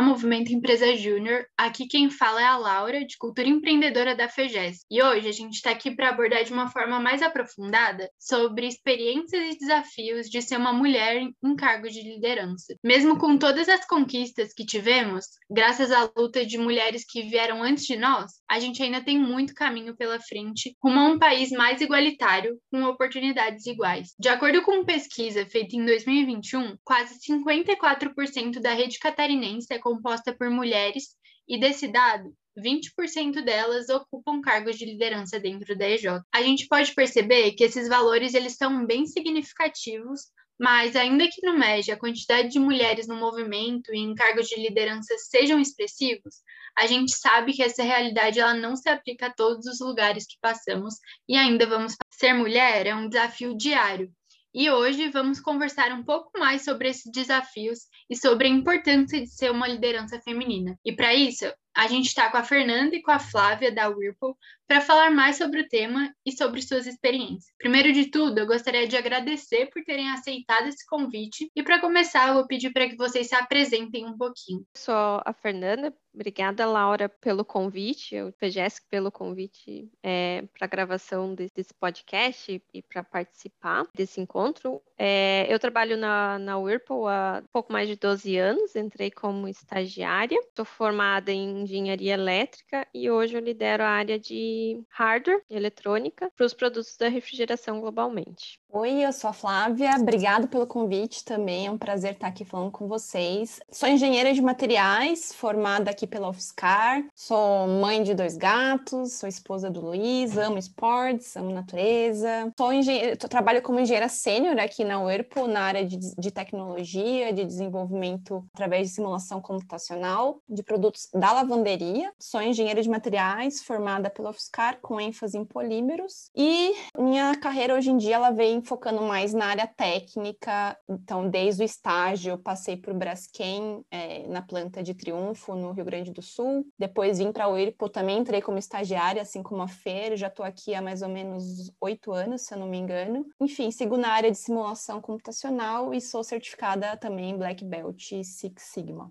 Movimento Empresa Júnior. Aqui quem fala é a Laura, de Cultura Empreendedora da FEGES. E hoje a gente está aqui para abordar de uma forma mais aprofundada sobre experiências e desafios de ser uma mulher em cargo de liderança. Mesmo com todas as conquistas que tivemos, graças à luta de mulheres que vieram antes de nós, a gente ainda tem muito caminho pela frente rumo a um país mais igualitário, com oportunidades iguais. De acordo com pesquisa feita em 2021, quase 54% da rede catarinense é composta por mulheres e desse dado, 20% delas ocupam cargos de liderança dentro da EJ. A gente pode perceber que esses valores eles são bem significativos, mas ainda que no MEG a quantidade de mulheres no movimento e em cargos de liderança sejam expressivos, a gente sabe que essa realidade ela não se aplica a todos os lugares que passamos e ainda vamos ser mulher é um desafio diário e hoje vamos conversar um pouco mais sobre esses desafios e sobre a importância de ser uma liderança feminina. E para isso, a gente está com a Fernanda e com a Flávia da Whirlpool para falar mais sobre o tema e sobre suas experiências. Primeiro de tudo, eu gostaria de agradecer por terem aceitado esse convite e para começar, eu vou pedir para que vocês se apresentem um pouquinho. Sou a Fernanda, Obrigada, Laura, pelo convite, o PGESC pelo convite é, para a gravação desse podcast e para participar desse encontro. É, eu trabalho na, na Whirlpool há pouco mais de 12 anos, entrei como estagiária, sou formada em engenharia elétrica e hoje eu lidero a área de hardware e eletrônica para os produtos da refrigeração globalmente. Oi, eu sou a Flávia, obrigado pelo convite também, é um prazer estar aqui falando com vocês. Sou engenheira de materiais, formada aqui pela UFSCar, sou mãe de dois gatos, sou esposa do Luiz, amo esportes, amo natureza. Sou engenheira, trabalho como engenheira sênior aqui na UERPO, na área de, de tecnologia, de desenvolvimento através de simulação computacional de produtos da lavanderia. Sou engenheira de materiais, formada pela UFSCar, com ênfase em polímeros. E minha carreira hoje em dia ela vem focando mais na área técnica, então desde o estágio passei por Braskem é, na planta de Triunfo, no Rio Grande do Sul, depois vim para o Whirlpool, também entrei como estagiária, assim como a Fer, já estou aqui há mais ou menos oito anos, se eu não me engano. Enfim, sigo na área de simulação computacional e sou certificada também Black Belt Six Sigma.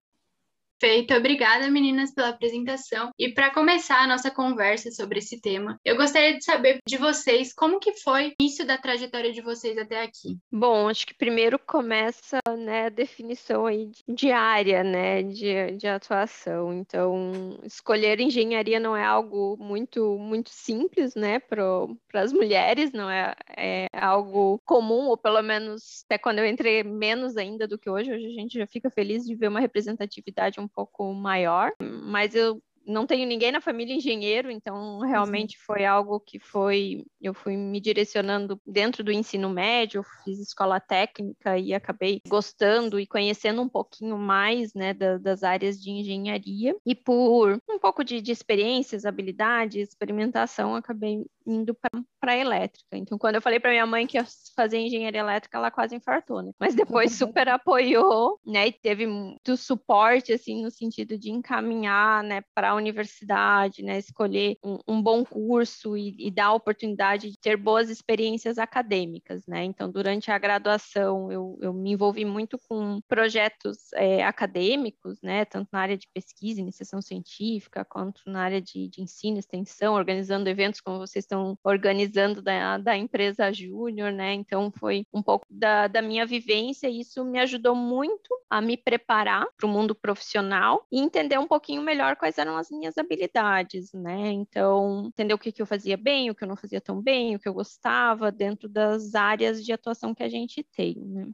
Perfeito, obrigada meninas pela apresentação. E para começar a nossa conversa sobre esse tema, eu gostaria de saber de vocês como que foi o início da trajetória de vocês até aqui. Bom, acho que primeiro começa né, a definição aí de área, né, de, de atuação. Então, escolher engenharia não é algo muito muito simples, né, para as mulheres, não é, é algo comum, ou pelo menos até quando eu entrei menos ainda do que hoje. Hoje a gente já fica feliz de ver uma representatividade um um pouco maior, mas eu não tenho ninguém na família engenheiro, então realmente uhum. foi algo que foi eu fui me direcionando dentro do ensino médio, fiz escola técnica e acabei gostando e conhecendo um pouquinho mais, né, da, das áreas de engenharia e por um pouco de, de experiências, habilidades, experimentação, acabei indo para elétrica. Então, quando eu falei para minha mãe que ia fazer engenharia elétrica, ela quase infartou, né? Mas depois super apoiou, né? E teve muito suporte, assim, no sentido de encaminhar, né, para universidade, né? Escolher um, um bom curso e, e, dar a oportunidade de ter boas experiências acadêmicas, né? Então, durante a graduação, eu, eu me envolvi muito com projetos é, acadêmicos, né? Tanto na área de pesquisa, iniciação científica, quanto na área de, de ensino, extensão, organizando eventos como vocês estão organizando da, da empresa Júnior, né? Então foi um pouco da, da minha vivência e isso me ajudou muito a me preparar para o mundo profissional e entender um pouquinho melhor quais eram as minhas habilidades, né? Então, entender o que, que eu fazia bem, o que eu não fazia tão bem, o que eu gostava dentro das áreas de atuação que a gente tem, né?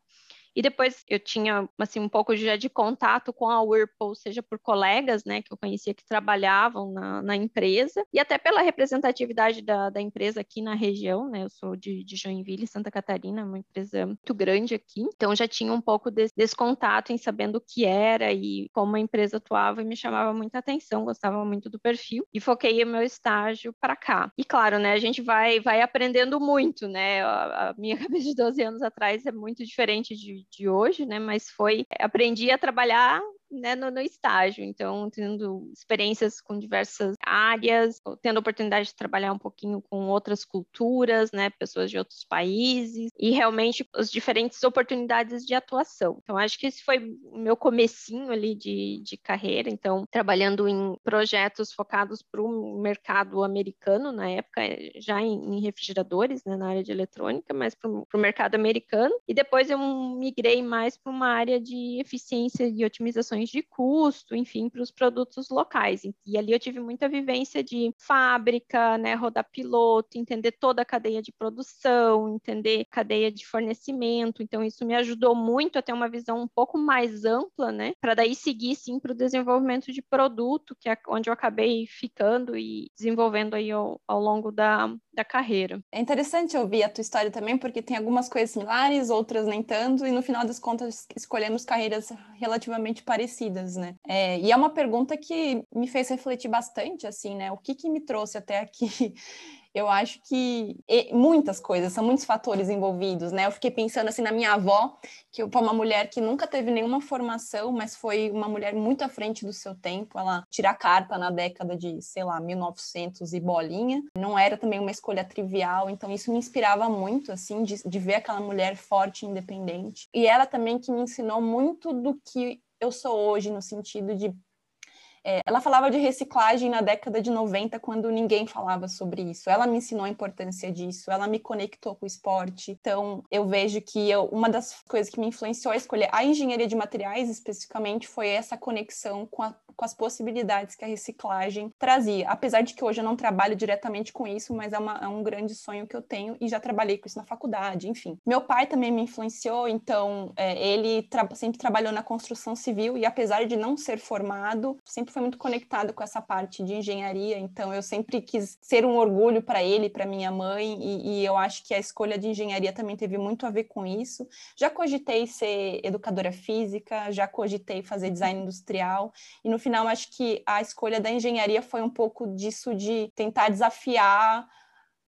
E depois eu tinha, assim, um pouco já de contato com a Whirlpool, seja por colegas, né, que eu conhecia que trabalhavam na, na empresa, e até pela representatividade da, da empresa aqui na região, né, eu sou de, de Joinville, Santa Catarina, uma empresa muito grande aqui, então já tinha um pouco desse, desse contato em sabendo o que era e como a empresa atuava e me chamava muita atenção, gostava muito do perfil, e foquei o meu estágio para cá. E claro, né, a gente vai, vai aprendendo muito, né, a, a minha cabeça de 12 anos atrás é muito diferente de, de hoje, né? Mas foi aprendi a trabalhar né, no, no estágio. Então, tendo experiências com diversas áreas, tendo a oportunidade de trabalhar um pouquinho com outras culturas, né, pessoas de outros países, e realmente as diferentes oportunidades de atuação. Então, acho que esse foi o meu comecinho ali de, de carreira. Então, trabalhando em projetos focados para o mercado americano, na época, já em, em refrigeradores, né, na área de eletrônica, mas para o mercado americano. E depois eu migrei mais para uma área de eficiência e otimizações de custo, enfim, para os produtos locais. E ali eu tive muita vivência de fábrica, né, rodar piloto, entender toda a cadeia de produção, entender cadeia de fornecimento. Então isso me ajudou muito a ter uma visão um pouco mais ampla, né, para daí seguir sim para o desenvolvimento de produto, que é onde eu acabei ficando e desenvolvendo aí ao, ao longo da, da carreira. É interessante ouvir a tua história também, porque tem algumas coisas similares, outras nem tanto, e no final das contas escolhemos carreiras relativamente parecidas, né? É, e é uma pergunta que me fez refletir bastante, assim, né? O que que me trouxe até aqui? eu acho que muitas coisas, são muitos fatores envolvidos, né? Eu fiquei pensando assim na minha avó, que foi uma mulher que nunca teve nenhuma formação, mas foi uma mulher muito à frente do seu tempo. Ela tira carta na década de, sei lá, 1900 e bolinha. Não era também uma escolha trivial, então isso me inspirava muito, assim, de, de ver aquela mulher forte e independente. E ela também que me ensinou muito do que eu sou hoje, no sentido de é, ela falava de reciclagem na década de 90, quando ninguém falava sobre isso. Ela me ensinou a importância disso, ela me conectou com o esporte. Então, eu vejo que eu, uma das coisas que me influenciou a escolher a engenharia de materiais, especificamente, foi essa conexão com, a, com as possibilidades que a reciclagem trazia. Apesar de que hoje eu não trabalho diretamente com isso, mas é, uma, é um grande sonho que eu tenho e já trabalhei com isso na faculdade, enfim. Meu pai também me influenciou, então, é, ele tra sempre trabalhou na construção civil e, apesar de não ser formado, sempre foi muito conectado com essa parte de engenharia, então eu sempre quis ser um orgulho para ele, para minha mãe, e, e, eu acho que a escolha de engenharia também teve muito a ver com isso. Já cogitei ser educadora física, já cogitei fazer design industrial, e no final acho que a escolha da engenharia foi um pouco disso de tentar desafiar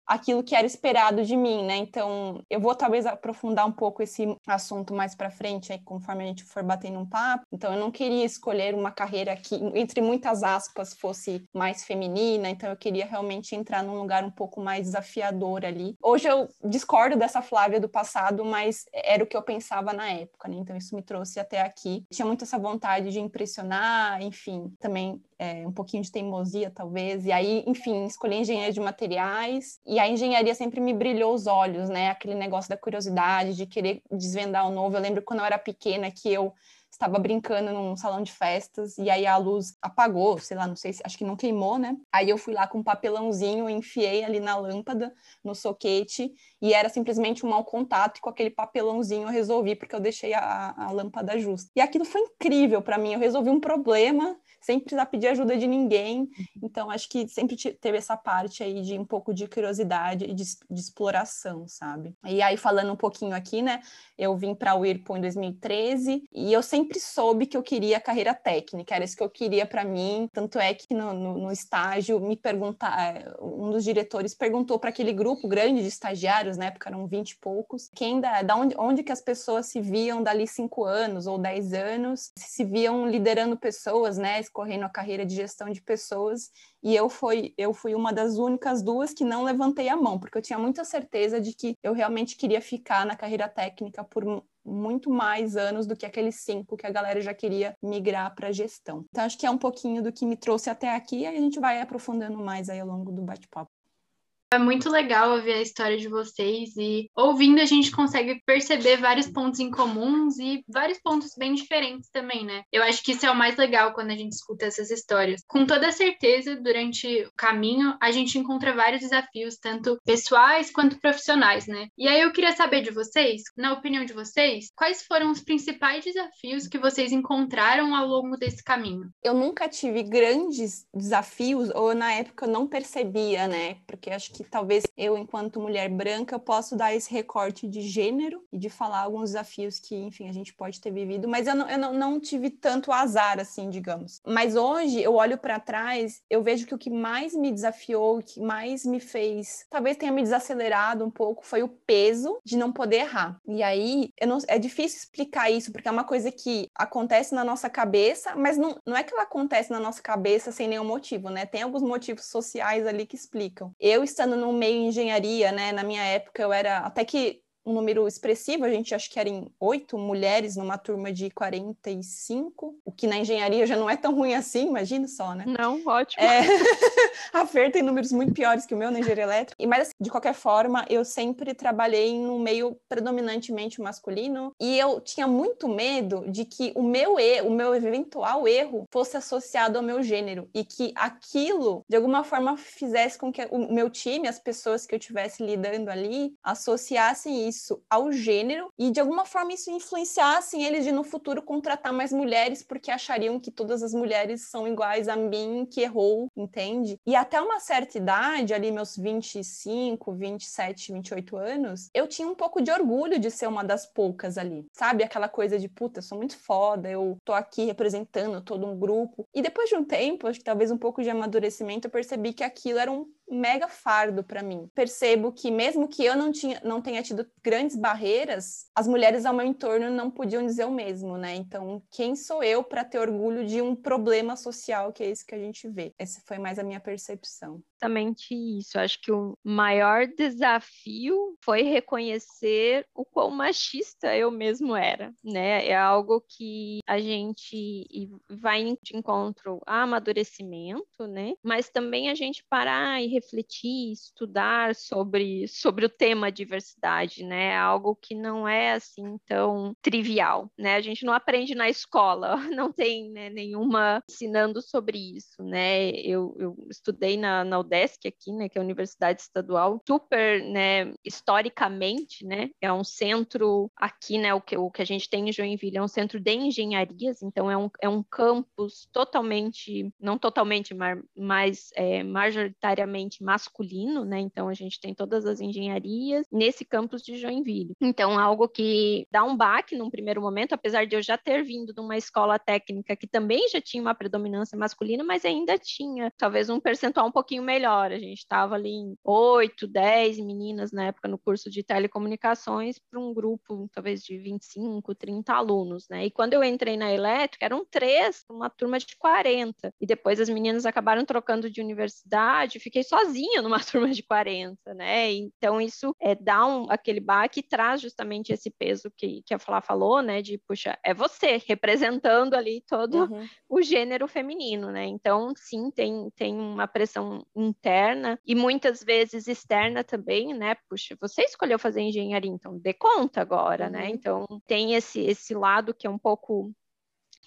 aquilo que era esperado de mim, né? Então, eu vou talvez aprofundar um pouco esse assunto mais para frente, aí, conforme a gente for batendo um papo. Então, eu não queria escolher uma carreira que, entre muitas aspas, fosse mais feminina, então eu queria realmente entrar num lugar um pouco mais desafiador ali. Hoje eu discordo dessa Flávia do passado, mas era o que eu pensava na época, né? Então, isso me trouxe até aqui. Tinha muito essa vontade de impressionar, enfim, também é, um pouquinho de teimosia, talvez. E aí, enfim, escolhi engenharia de materiais. E a engenharia sempre me brilhou os olhos, né? Aquele negócio da curiosidade, de querer desvendar o novo. Eu lembro quando eu era pequena que eu estava brincando num salão de festas e aí a luz apagou, sei lá, não sei se acho que não queimou, né? Aí eu fui lá com um papelãozinho, enfiei ali na lâmpada, no soquete, e era simplesmente um mau contato, e com aquele papelãozinho eu resolvi, porque eu deixei a, a lâmpada justa. E aquilo foi incrível para mim, eu resolvi um problema sem precisar pedir ajuda de ninguém. Então, acho que sempre teve essa parte aí de um pouco de curiosidade e de, de exploração, sabe? E aí, falando um pouquinho aqui, né? Eu vim para o IRPO em 2013 e eu sempre soube que eu queria carreira técnica, era isso que eu queria para mim. Tanto é que no, no, no estágio, me perguntar, eh, um dos diretores perguntou para aquele grupo grande de estagiários, na época eram 20 e poucos, quem da, da onde, onde que as pessoas se viam dali cinco anos ou 10 anos, se, se viam liderando pessoas, né? correndo a carreira de gestão de pessoas e eu fui, eu fui uma das únicas duas que não levantei a mão, porque eu tinha muita certeza de que eu realmente queria ficar na carreira técnica por muito mais anos do que aqueles cinco que a galera já queria migrar para gestão. Então acho que é um pouquinho do que me trouxe até aqui e a gente vai aprofundando mais aí ao longo do bate-papo. É muito legal ouvir a história de vocês e ouvindo a gente consegue perceber vários pontos em comuns e vários pontos bem diferentes também, né? Eu acho que isso é o mais legal quando a gente escuta essas histórias. Com toda certeza, durante o caminho, a gente encontra vários desafios, tanto pessoais quanto profissionais, né? E aí eu queria saber de vocês, na opinião de vocês, quais foram os principais desafios que vocês encontraram ao longo desse caminho? Eu nunca tive grandes desafios, ou na época eu não percebia, né? Porque acho que talvez eu, enquanto mulher branca, posso dar esse recorte de gênero e de falar alguns desafios que, enfim, a gente pode ter vivido, mas eu não, eu não, não tive tanto azar, assim, digamos. Mas hoje, eu olho para trás, eu vejo que o que mais me desafiou, o que mais me fez, talvez tenha me desacelerado um pouco, foi o peso de não poder errar. E aí, não, é difícil explicar isso, porque é uma coisa que acontece na nossa cabeça, mas não, não é que ela acontece na nossa cabeça sem nenhum motivo, né? Tem alguns motivos sociais ali que explicam. Eu estando no meio engenharia, né, na minha época eu era até que um número expressivo, a gente acho que era em oito mulheres numa turma de 45, o que na engenharia já não é tão ruim assim, imagina só, né? Não, ótimo. É... a Fer tem números muito piores que o meu na engenharia elétrica, mas assim, de qualquer forma, eu sempre trabalhei no meio predominantemente masculino e eu tinha muito medo de que o meu o meu eventual erro fosse associado ao meu gênero e que aquilo, de alguma forma, fizesse com que o meu time, as pessoas que eu estivesse lidando ali, associassem isso isso ao gênero e de alguma forma isso influenciasse eles de no futuro contratar mais mulheres porque achariam que todas as mulheres são iguais a mim que errou, entende? E até uma certa idade, ali meus 25, 27, 28 anos, eu tinha um pouco de orgulho de ser uma das poucas ali, sabe? Aquela coisa de puta, sou muito foda, eu tô aqui representando todo um grupo. E depois de um tempo, acho que talvez um pouco de amadurecimento, eu percebi que aquilo era um mega fardo para mim. Percebo que mesmo que eu não tinha não tenha tido grandes barreiras, as mulheres ao meu entorno não podiam dizer o mesmo, né? Então, quem sou eu para ter orgulho de um problema social que é esse que a gente vê? Essa foi mais a minha percepção. Exatamente isso. Acho que o maior desafio foi reconhecer o quão machista eu mesmo era, né? É algo que a gente vai de encontro a amadurecimento, né? Mas também a gente parar e refletir, estudar sobre, sobre o tema diversidade, né? É algo que não é assim tão trivial, né? A gente não aprende na escola, não tem né, nenhuma ensinando sobre isso, né? Eu, eu estudei na, na UDESC aqui, né? Que é a Universidade Estadual, super, né? Historicamente, né? É um centro aqui, né? O que, o que a gente tem em Joinville é um centro de engenharias, então é um, é um campus totalmente, não totalmente, mas, mas é, majoritariamente masculino, né? Então a gente tem todas as engenharias nesse campus de Joinville. Então, algo que dá um baque num primeiro momento, apesar de eu já ter vindo de uma escola técnica que também já tinha uma predominância masculina, mas ainda tinha talvez um percentual um pouquinho melhor. A gente estava ali em 8, 10 meninas na época no curso de telecomunicações para um grupo talvez de 25, 30 alunos, né? E quando eu entrei na elétrica, eram três, uma turma de 40. E depois as meninas acabaram trocando de universidade, fiquei sozinha numa turma de 40, né? Então isso é, dá um, aquele baque e traz justamente esse peso que, que a Flá falou, né? De, puxa, é você representando ali todo uhum. o gênero feminino, né? Então, sim, tem, tem uma pressão interna e muitas vezes externa também, né? Puxa, você escolheu fazer engenharia, então dê conta agora, né? uhum. né? Então, tem esse, esse lado que é um pouco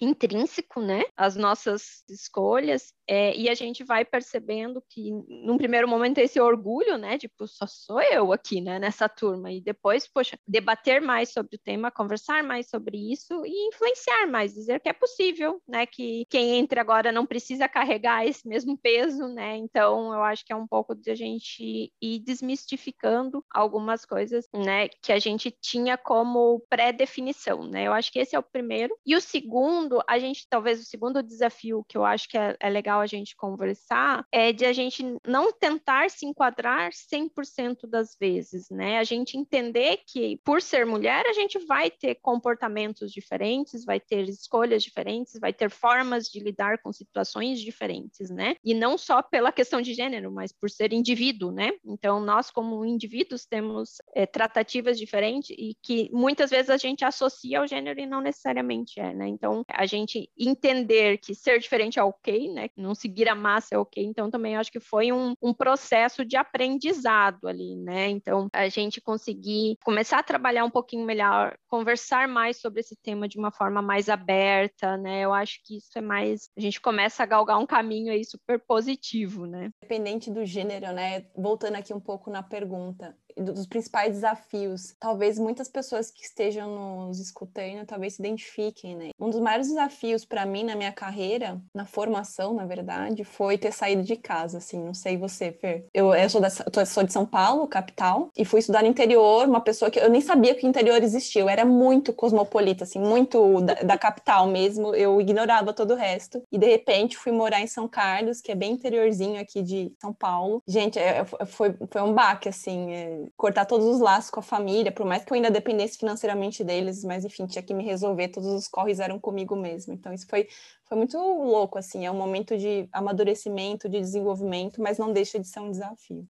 intrínseco, né? As nossas escolhas é, e a gente vai percebendo que, num primeiro momento, esse orgulho, né? Tipo, só sou eu aqui, né? Nessa turma. E depois, poxa, debater mais sobre o tema, conversar mais sobre isso e influenciar mais, dizer que é possível, né? Que quem entre agora não precisa carregar esse mesmo peso, né? Então, eu acho que é um pouco de a gente ir desmistificando algumas coisas, né? Que a gente tinha como pré-definição, né? Eu acho que esse é o primeiro. E o segundo, a gente, talvez o segundo desafio que eu acho que é, é legal legal a gente conversar é de a gente não tentar se enquadrar 100% das vezes, né? A gente entender que por ser mulher a gente vai ter comportamentos diferentes, vai ter escolhas diferentes, vai ter formas de lidar com situações diferentes, né? E não só pela questão de gênero, mas por ser indivíduo, né? Então nós como indivíduos temos é, tratativas diferentes e que muitas vezes a gente associa ao gênero e não necessariamente é, né? Então a gente entender que ser diferente é ok, né? Não seguir a massa é ok. Então, também acho que foi um, um processo de aprendizado ali, né? Então, a gente conseguir começar a trabalhar um pouquinho melhor, conversar mais sobre esse tema de uma forma mais aberta, né? Eu acho que isso é mais. A gente começa a galgar um caminho aí super positivo, né? Independente do gênero, né? Voltando aqui um pouco na pergunta, dos principais desafios. Talvez muitas pessoas que estejam nos escutando talvez se identifiquem, né? Um dos maiores desafios para mim na minha carreira, na formação, na verdade, foi ter saído de casa, assim. Não sei você, Fer. Eu, eu sou, eu sou de São Paulo, capital, e fui estudar no interior, uma pessoa que eu nem sabia que o interior existia. Eu era muito cosmopolita, assim, muito da, da capital mesmo. Eu ignorava todo o resto. E de repente fui morar em São Carlos, que é bem interiorzinho aqui de São Paulo. Gente, é, é foi, foi um baque, assim, é, cortar todos os laços com a família, por mais que eu ainda dependesse financeiramente deles, mas enfim, tinha que me resolver, todos os corres eram comigo mesmo. Então isso foi, foi muito louco, assim, é um momento de amadurecimento, de desenvolvimento, mas não deixa de ser um desafio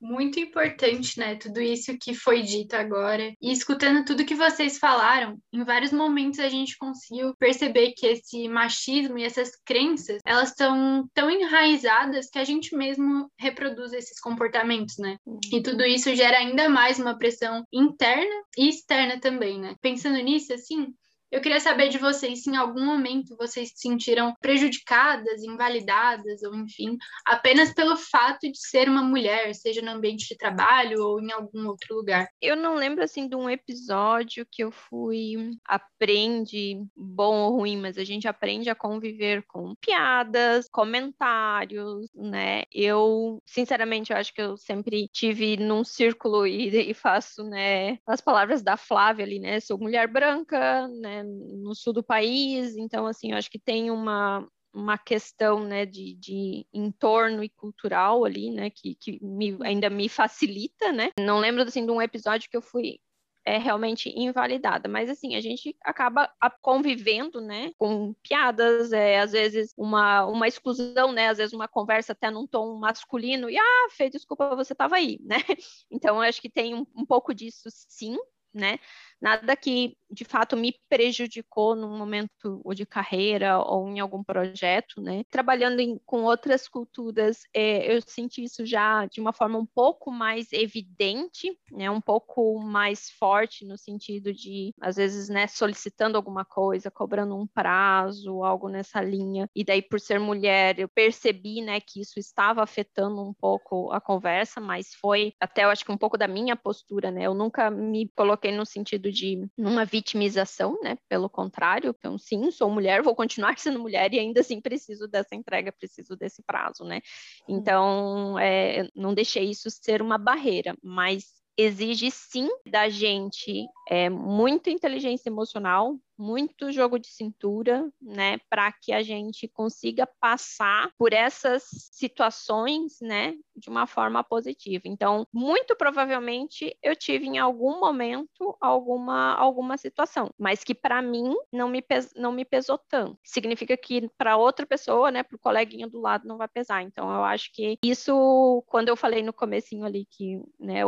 muito importante, né? Tudo isso que foi dito agora. E escutando tudo que vocês falaram, em vários momentos a gente conseguiu perceber que esse machismo e essas crenças, elas estão tão enraizadas que a gente mesmo reproduz esses comportamentos, né? E tudo isso gera ainda mais uma pressão interna e externa também, né? Pensando nisso, assim, eu queria saber de vocês se em algum momento vocês se sentiram prejudicadas, invalidadas, ou enfim, apenas pelo fato de ser uma mulher, seja no ambiente de trabalho ou em algum outro lugar. Eu não lembro assim de um episódio que eu fui aprende bom ou ruim, mas a gente aprende a conviver com piadas, comentários, né? Eu, sinceramente, eu acho que eu sempre tive num círculo e, e faço, né, as palavras da Flávia ali, né? Sou mulher branca, né? No sul do país, então, assim, eu acho que tem uma, uma questão, né, de, de entorno e cultural ali, né, que, que me, ainda me facilita, né. Não lembro, assim, de um episódio que eu fui é realmente invalidada. Mas assim, a gente acaba convivendo, né, com piadas, é, às vezes uma, uma exclusão, né, às vezes uma conversa até num tom masculino, e ah, Fê, desculpa, você estava aí, né? Então, eu acho que tem um, um pouco disso sim, né? Nada que de fato me prejudicou num momento ou de carreira ou em algum projeto, né? Trabalhando em, com outras culturas, é, eu senti isso já de uma forma um pouco mais evidente, né? Um pouco mais forte no sentido de, às vezes, né, solicitando alguma coisa, cobrando um prazo, algo nessa linha. E daí, por ser mulher, eu percebi, né, que isso estava afetando um pouco a conversa, mas foi até, eu acho que um pouco da minha postura, né? Eu nunca me coloquei no sentido sentido de uma vitimização, né? Pelo contrário, então sim, sou mulher, vou continuar sendo mulher e ainda assim preciso dessa entrega, preciso desse prazo, né? Então, é, não deixei isso ser uma barreira, mas exige sim da gente é, muita inteligência emocional, muito jogo de cintura, né, para que a gente consiga passar por essas situações, né, de uma forma positiva. Então, muito provavelmente eu tive em algum momento alguma alguma situação, mas que para mim não me pes, não me pesou tanto. Significa que para outra pessoa, né, para o coleguinha do lado não vai pesar. Então, eu acho que isso, quando eu falei no comecinho ali que, né,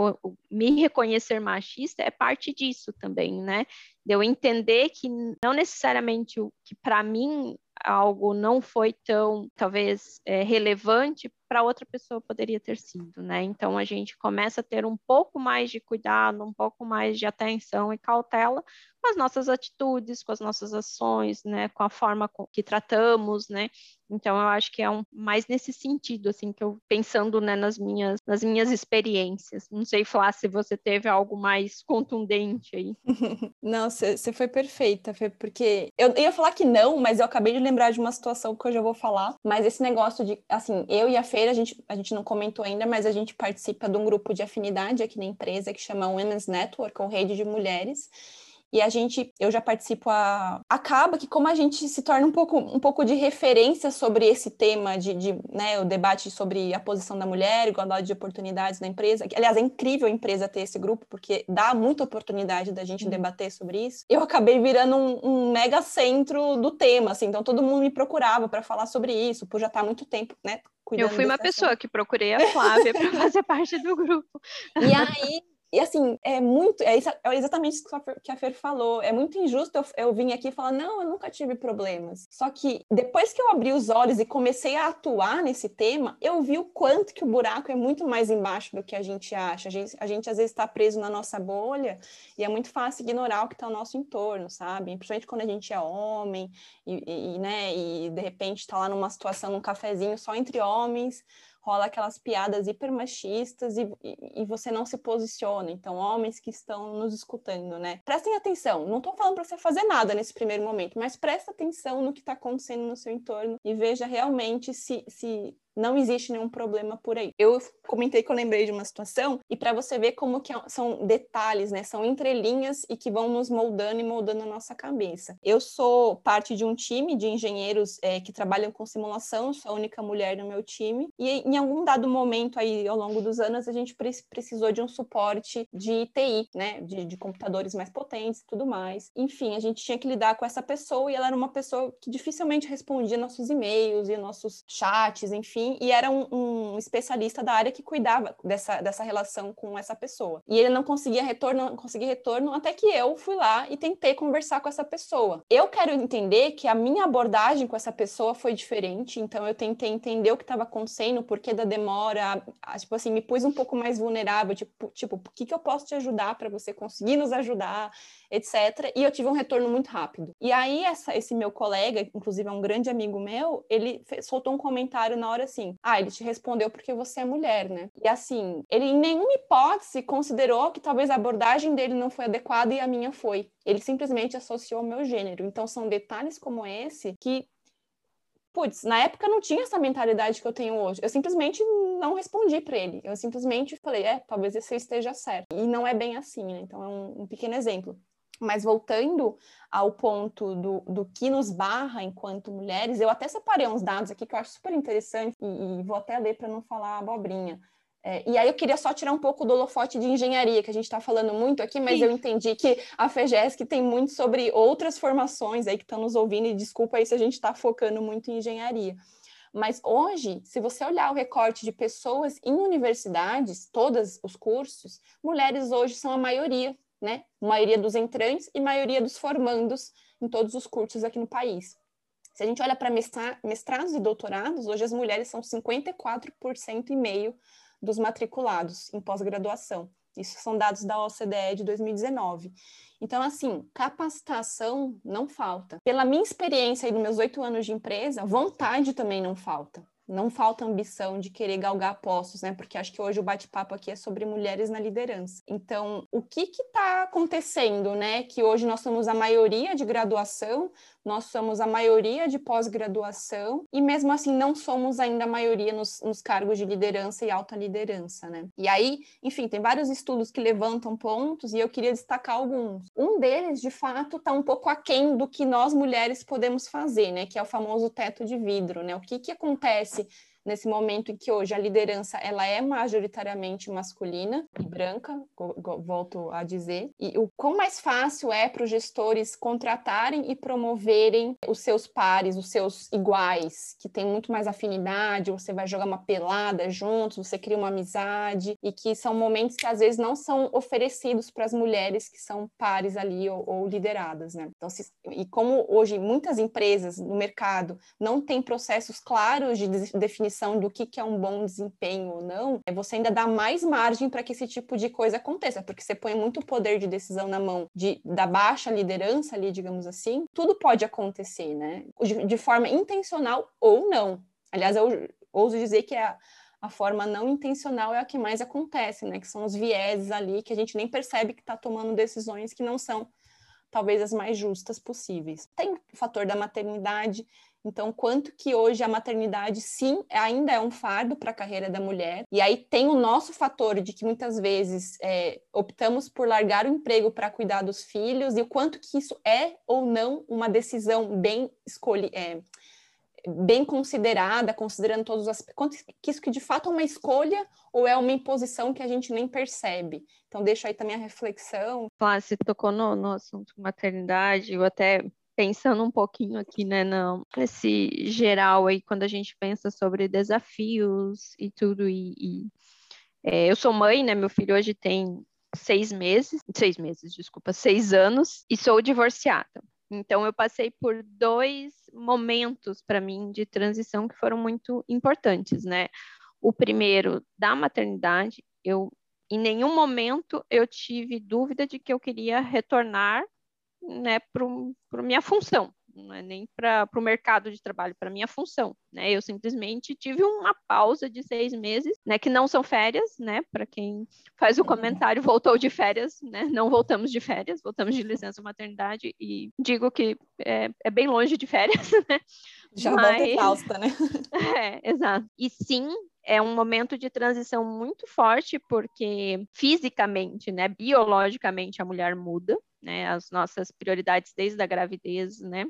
me reconhecer machista é parte disso também, né? de eu entender que não necessariamente o que para mim algo não foi tão, talvez, é, relevante, para outra pessoa poderia ter sido, né? Então a gente começa a ter um pouco mais de cuidado, um pouco mais de atenção e cautela com as nossas atitudes, com as nossas ações, né? Com a forma que tratamos, né? Então eu acho que é um mais nesse sentido, assim, que eu pensando né, nas minhas nas minhas experiências. Não sei falar se você teve algo mais contundente aí. Não, você foi perfeita, foi porque eu ia falar que não, mas eu acabei de lembrar de uma situação que eu já vou falar. Mas esse negócio de, assim, eu e a Feira, a gente, a gente não comentou ainda, mas a gente participa de um grupo de afinidade aqui na empresa que chama Women's Network, ou Rede de Mulheres. E a gente, eu já participo a. Acaba que, como a gente se torna um pouco, um pouco de referência sobre esse tema de, de né, o debate sobre a posição da mulher, igualdade de oportunidades na empresa. Aliás, é incrível a empresa ter esse grupo, porque dá muita oportunidade da gente debater sobre isso. Eu acabei virando um, um, mega centro do tema, assim, então todo mundo me procurava para falar sobre isso, por já estar há muito tempo, né? Eu fui uma pessoa que procurei a Flávia para fazer parte do grupo. E aí e assim, é muito, é, é exatamente isso que a Fer falou. É muito injusto eu, eu vir aqui e falar, não, eu nunca tive problemas. Só que depois que eu abri os olhos e comecei a atuar nesse tema, eu vi o quanto que o buraco é muito mais embaixo do que a gente acha. A gente, a gente às vezes está preso na nossa bolha e é muito fácil ignorar o que está ao nosso entorno, sabe? Principalmente quando a gente é homem e, e né, e de repente está lá numa situação, num cafezinho só entre homens rola aquelas piadas hiper machistas e, e, e, você não se posiciona. Então, homens que estão nos escutando, né? Prestem atenção. Não estou falando para você fazer nada nesse primeiro momento, mas presta atenção no que está acontecendo no seu entorno e veja realmente se, se não existe nenhum problema por aí. Eu comentei que eu lembrei de uma situação e para você ver como que é são detalhes, né? São entrelinhas e que vão nos moldando e moldando a nossa cabeça. Eu sou parte de um time de engenheiros é, que trabalham com simulação, sou a única mulher no meu time e em algum dado momento aí ao longo dos anos a gente precisou de um suporte de TI, né? De, de computadores mais potentes e tudo mais. Enfim, a gente tinha que lidar com essa pessoa e ela era uma pessoa que dificilmente respondia nossos e-mails e nossos chats, enfim e era um, um, especialista da área que cuidava dessa, dessa relação com essa pessoa. E ele não conseguia retorno, não conseguia retorno, até que eu fui lá e tentei conversar com essa pessoa. Eu quero entender que a minha abordagem com essa pessoa foi diferente, então eu tentei entender o que estava acontecendo, o porquê da demora, tipo assim, me pus um pouco mais vulnerável, tipo, tipo, o que, que eu posso te ajudar para você conseguir nos ajudar, etc. E eu tive um retorno muito rápido. E aí, essa, esse meu colega, inclusive é um grande amigo meu, ele soltou um comentário na hora assim: ah, ele te respondeu porque você é mulher, né? E assim, ele em nenhuma hipótese considerou que talvez a abordagem dele não foi adequada e a minha foi. Ele simplesmente associou ao meu gênero. Então, são detalhes como esse que putz, na época não tinha essa mentalidade que eu tenho hoje. Eu simplesmente não respondi para ele. Eu simplesmente falei, é, talvez esse esteja certo. E não é bem assim, né? Então é um, um pequeno exemplo. Mas voltando ao ponto do, do que nos barra enquanto mulheres, eu até separei uns dados aqui que eu acho super interessante e, e vou até ler para não falar abobrinha. É, e aí eu queria só tirar um pouco do holofote de engenharia, que a gente está falando muito aqui, mas Sim. eu entendi que a FEGESC tem muito sobre outras formações aí que estão nos ouvindo, e desculpa aí se a gente está focando muito em engenharia. Mas hoje, se você olhar o recorte de pessoas em universidades, todos os cursos, mulheres hoje são a maioria né? Maioria dos entrantes e maioria dos formandos em todos os cursos aqui no país. Se a gente olha para mestrados e doutorados, hoje as mulheres são 54% e meio dos matriculados em pós-graduação. Isso são dados da OCDE de 2019. Então, assim, capacitação não falta. Pela minha experiência e dos meus oito anos de empresa, vontade também não falta não falta ambição de querer galgar postos, né? Porque acho que hoje o bate-papo aqui é sobre mulheres na liderança. Então, o que está acontecendo, né? Que hoje nós somos a maioria de graduação, nós somos a maioria de pós-graduação e mesmo assim não somos ainda a maioria nos, nos, cargos de liderança e alta liderança, né? E aí, enfim, tem vários estudos que levantam pontos e eu queria destacar alguns. Um deles, de fato, está um pouco aquém do que nós mulheres podemos fazer, né? Que é o famoso teto de vidro, né? O que que acontece c'est nesse momento em que hoje a liderança ela é majoritariamente masculina e branca, volto a dizer, e o quão mais fácil é para os gestores contratarem e promoverem os seus pares, os seus iguais, que tem muito mais afinidade, você vai jogar uma pelada juntos, você cria uma amizade, e que são momentos que às vezes não são oferecidos para as mulheres que são pares ali ou, ou lideradas, né? Então, se, e como hoje muitas empresas no mercado não têm processos claros de definição definição do que, que é um bom desempenho ou não, é você ainda dá mais margem para que esse tipo de coisa aconteça, porque você põe muito poder de decisão na mão de, da baixa liderança ali, digamos assim, tudo pode acontecer, né? De, de forma intencional ou não. Aliás, eu ouso dizer que a, a forma não intencional é a que mais acontece, né? Que são os vieses ali que a gente nem percebe que está tomando decisões que não são talvez as mais justas possíveis. Tem o fator da maternidade, então, quanto que hoje a maternidade, sim, ainda é um fardo para a carreira da mulher. E aí tem o nosso fator de que muitas vezes é, optamos por largar o emprego para cuidar dos filhos e o quanto que isso é ou não uma decisão bem escolhida. É, bem considerada, considerando todos os aspectos, que isso que de fato é uma escolha ou é uma imposição que a gente nem percebe. Então, deixo aí também a reflexão. Claro, você tocou no, no assunto maternidade, eu até pensando um pouquinho aqui, né, nesse geral aí, quando a gente pensa sobre desafios e tudo, e, e é, eu sou mãe, né, meu filho hoje tem seis meses, seis meses, desculpa, seis anos, e sou divorciada. Então, eu passei por dois momentos para mim de transição que foram muito importantes, né? O primeiro, da maternidade, eu em nenhum momento eu tive dúvida de que eu queria retornar né, para minha função, não é nem para o mercado de trabalho, para minha função, né? Eu simplesmente tive uma pausa de seis meses, né? Que não são férias, né? Para quem faz o comentário, voltou de férias, né? Não voltamos de férias, voltamos de licença maternidade e digo que é, é bem longe de férias, né? Já Mas... volta exausta, né? É, exato. E sim, é um momento de transição muito forte, porque fisicamente, né, biologicamente, a mulher muda, né, as nossas prioridades desde a gravidez, né,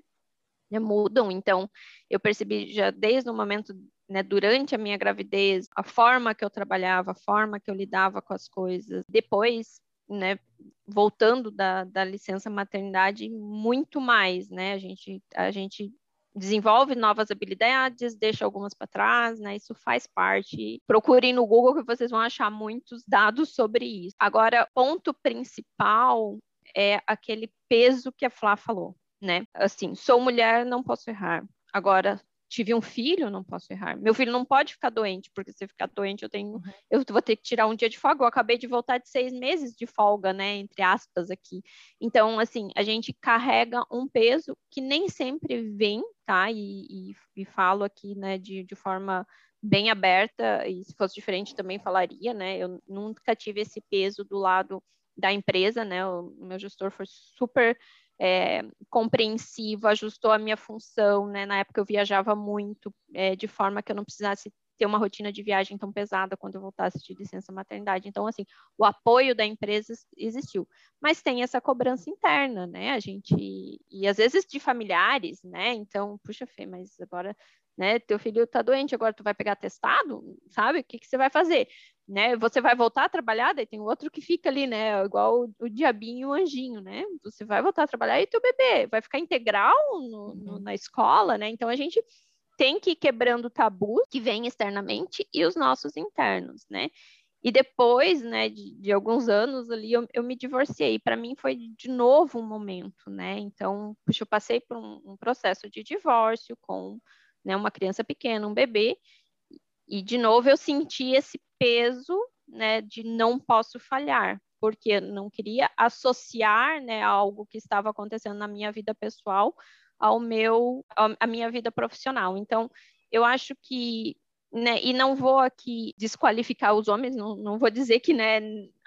mudam. Então, eu percebi já desde o momento, né, durante a minha gravidez, a forma que eu trabalhava, a forma que eu lidava com as coisas. Depois, né, voltando da, da licença maternidade, muito mais, né, a gente, a gente desenvolve novas habilidades, deixa algumas para trás, né? Isso faz parte. Procurem no Google que vocês vão achar muitos dados sobre isso. Agora, ponto principal é aquele peso que a Flá falou, né? Assim, sou mulher, não posso errar. Agora, tive um filho, não posso errar. Meu filho não pode ficar doente, porque se ficar doente eu tenho, uhum. eu vou ter que tirar um dia de folga. Eu acabei de voltar de seis meses de folga, né? Entre aspas aqui. Então, assim, a gente carrega um peso que nem sempre vem, tá? E, e, e falo aqui, né, de, de forma bem aberta, e se fosse diferente também falaria, né? Eu nunca tive esse peso do lado da empresa, né? O meu gestor foi super é, compreensivo, ajustou a minha função, né? Na época eu viajava muito, é, de forma que eu não precisasse ter uma rotina de viagem tão pesada quando eu voltasse de licença maternidade. Então, assim, o apoio da empresa existiu. Mas tem essa cobrança interna, né? A gente, e às vezes de familiares, né? Então, puxa, Fê, mas agora né? Teu filho está doente, agora tu vai pegar testado, sabe? O que, que você vai fazer? Né? Você vai voltar a trabalhar, daí tem outro que fica ali, né? Igual o, o diabinho e o anjinho, né? Você vai voltar a trabalhar e teu bebê vai ficar integral no, no, uhum. na escola, né? Então a gente tem que ir quebrando tabus que vêm externamente e os nossos internos, né? E depois, né, de, de alguns anos ali, eu, eu me divorciei. Para mim foi de novo um momento, né? Então, puxa, eu passei por um, um processo de divórcio com né, uma criança pequena, um bebê, e de novo eu senti esse peso, né, de não posso falhar, porque eu não queria associar, né, algo que estava acontecendo na minha vida pessoal ao meu, à minha vida profissional. Então, eu acho que né, e não vou aqui desqualificar os homens, não, não vou dizer que né,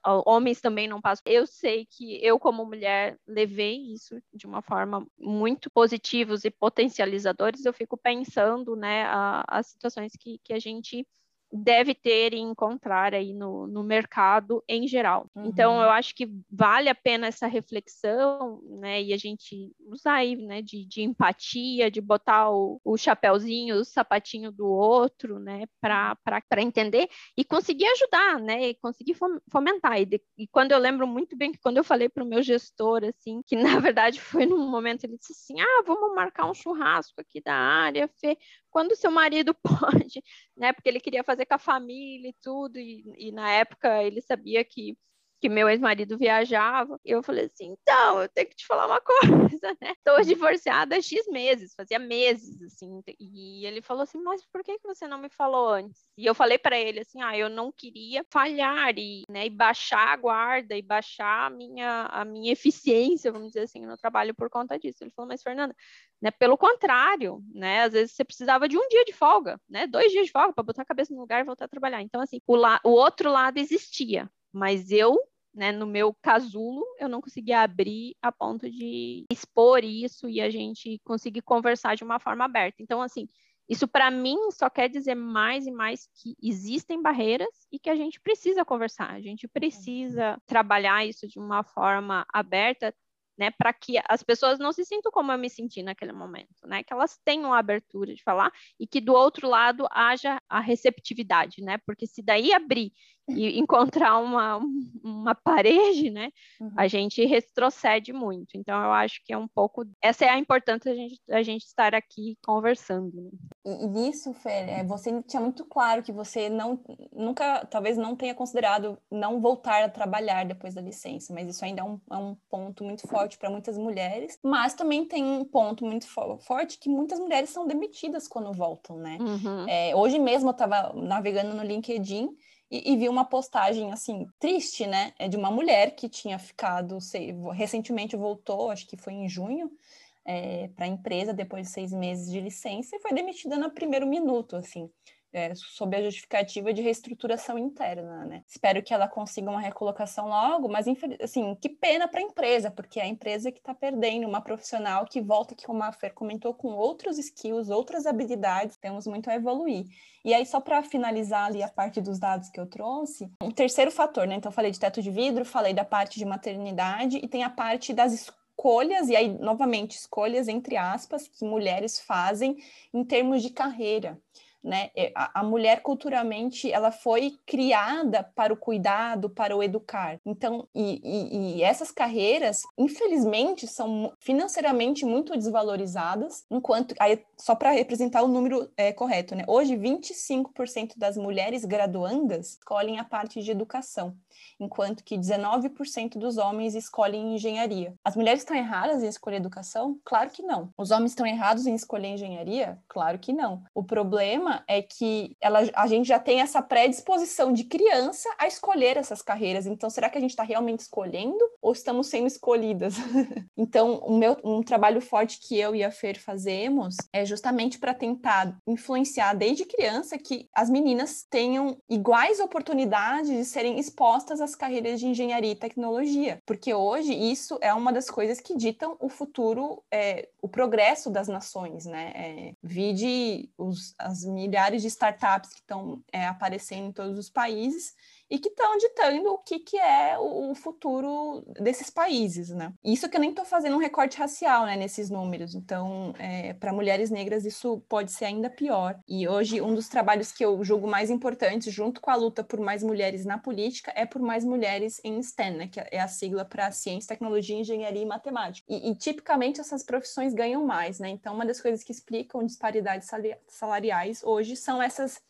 homens também não passam. Eu sei que eu, como mulher, levei isso de uma forma muito positivos e potencializadores. Eu fico pensando, né, as situações que, que a gente deve ter e encontrar aí no, no mercado em geral. Uhum. Então, eu acho que vale a pena essa reflexão, né, e a gente usar aí, né, de, de empatia, de botar o, o chapéuzinho, o sapatinho do outro, né, para entender e conseguir ajudar, né, e conseguir fomentar. E, de, e quando eu lembro muito bem que quando eu falei para o meu gestor, assim, que na verdade foi num momento, ele disse assim, ah, vamos marcar um churrasco aqui da área, Fê, quando seu marido pode, né? Porque ele queria fazer com a família e tudo, e, e na época ele sabia que que meu ex-marido viajava. E eu falei assim: então, eu tenho que te falar uma coisa, né? Tô divorciada há X meses, fazia meses, assim. E ele falou assim: mas por que, que você não me falou antes? E eu falei para ele assim: ah, eu não queria falhar e, né, e baixar a guarda e baixar a minha, a minha eficiência, vamos dizer assim, no trabalho por conta disso. Ele falou: mas Fernanda, né, pelo contrário, né? Às vezes você precisava de um dia de folga, né? Dois dias de folga para botar a cabeça no lugar e voltar a trabalhar. Então, assim, o, la o outro lado existia, mas eu né, no meu casulo, eu não conseguia abrir a ponto de expor isso e a gente conseguir conversar de uma forma aberta. Então, assim, isso para mim só quer dizer mais e mais que existem barreiras e que a gente precisa conversar, a gente precisa trabalhar isso de uma forma aberta, né, para que as pessoas não se sintam como eu me senti naquele momento, né, que elas tenham a abertura de falar e que do outro lado haja a receptividade, né, porque se daí abrir e encontrar uma, uma parede, né, uhum. a gente retrocede muito. Então, eu acho que é um pouco. Essa é a importância da gente, a gente estar aqui conversando. Né? E, nisso, Fer, é, você tinha muito claro que você não, nunca, talvez não tenha considerado não voltar a trabalhar depois da licença, mas isso ainda é um, é um ponto muito forte para muitas mulheres. Mas também tem um ponto muito fo forte que muitas mulheres são demitidas quando voltam, né? Uhum. É, hoje mesmo eu estava navegando no LinkedIn e, e, vi uma postagem assim triste, né? É de uma mulher que tinha ficado, sei, recentemente voltou, acho que foi em junho. é, para a empresa depois de seis meses de licença e foi demitida no primeiro minuto, assim é, sob a justificativa de reestruturação interna, né? Espero que ela consiga uma recolocação logo, mas assim, que pena para a empresa, porque é a empresa que está perdendo uma profissional que volta, que como a Fer comentou, com outros skills, outras habilidades, temos muito a evoluir. E aí, só para finalizar ali a parte dos dados que eu trouxe, um terceiro fator, né? Então, falei de teto de vidro, falei da parte de maternidade e tem a parte das escolhas, e aí, novamente, escolhas entre aspas, que mulheres fazem em termos de carreira né? É, a, mulher culturalmente ela foi criada para o cuidado, para o educar. Então, e, e, e essas carreiras, infelizmente, são financeiramente muito desvalorizadas, enquanto aí, só para representar o número é, correto, né? Hoje, 25% das mulheres graduandas escolhem a parte de educação enquanto que 19% dos homens escolhem engenharia. As mulheres estão erradas em escolher educação? Claro que não. Os homens estão errados em escolher engenharia? Claro que não. O problema é que ela, a gente já tem essa predisposição de criança a escolher essas carreiras. Então, será que a gente está realmente escolhendo ou estamos sendo escolhidas? então, o meu, um trabalho forte que eu e a Fer fazemos é justamente para tentar influenciar desde criança que as meninas tenham iguais oportunidades de serem expostas as carreiras de engenharia e tecnologia, porque hoje isso é uma das coisas que ditam o futuro, é, o progresso das nações, né? É, vide os, as milhares de startups que estão é, aparecendo em todos os países e que estão ditando o que, que é o, futuro desses países, né? Isso que eu nem estou fazendo um recorte racial, né, nesses números. Então, é, para mulheres negras isso pode ser ainda pior. E hoje um dos trabalhos que eu julgo mais importantes, junto com a luta por mais mulheres na política, é por mais mulheres em STEM, né, que é a sigla para ciência, tecnologia, engenharia e matemática. E, e tipicamente essas profissões ganham mais, né? Então, uma das coisas que explicam disparidades salariais hoje são essas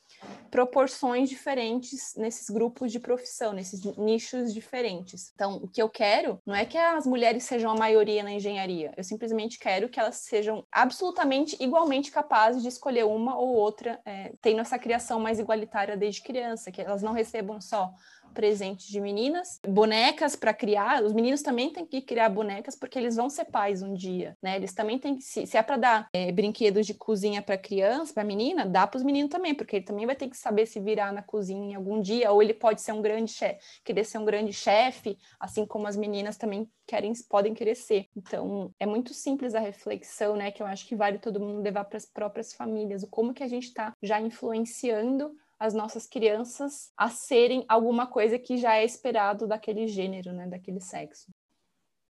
proporções diferentes nesses grupos de profissão, nesses nichos diferentes. Então, o que eu quero não é que as mulheres sejam a maioria na engenharia, eu simplesmente quero que elas sejam absolutamente igualmente capazes de escolher uma ou outra, é, tendo essa criação mais igualitária desde criança, que elas não recebam só presentes de meninas, bonecas para criar. Os meninos também têm que criar bonecas porque eles vão ser pais um dia, né? Eles também têm que se, se é para dar é, brinquedos de cozinha para criança, para menina, dá para os meninos também, porque ele também vai ter que saber se virar na cozinha em algum dia, ou ele pode ser um grande chefe, querer ser um grande chefe, assim como as meninas também querem podem querer ser. Então, é muito simples a reflexão, né, que eu acho que vale todo mundo levar para as próprias famílias, o como que a gente está já influenciando as nossas crianças a serem alguma coisa que já é esperado daquele gênero, né, daquele sexo.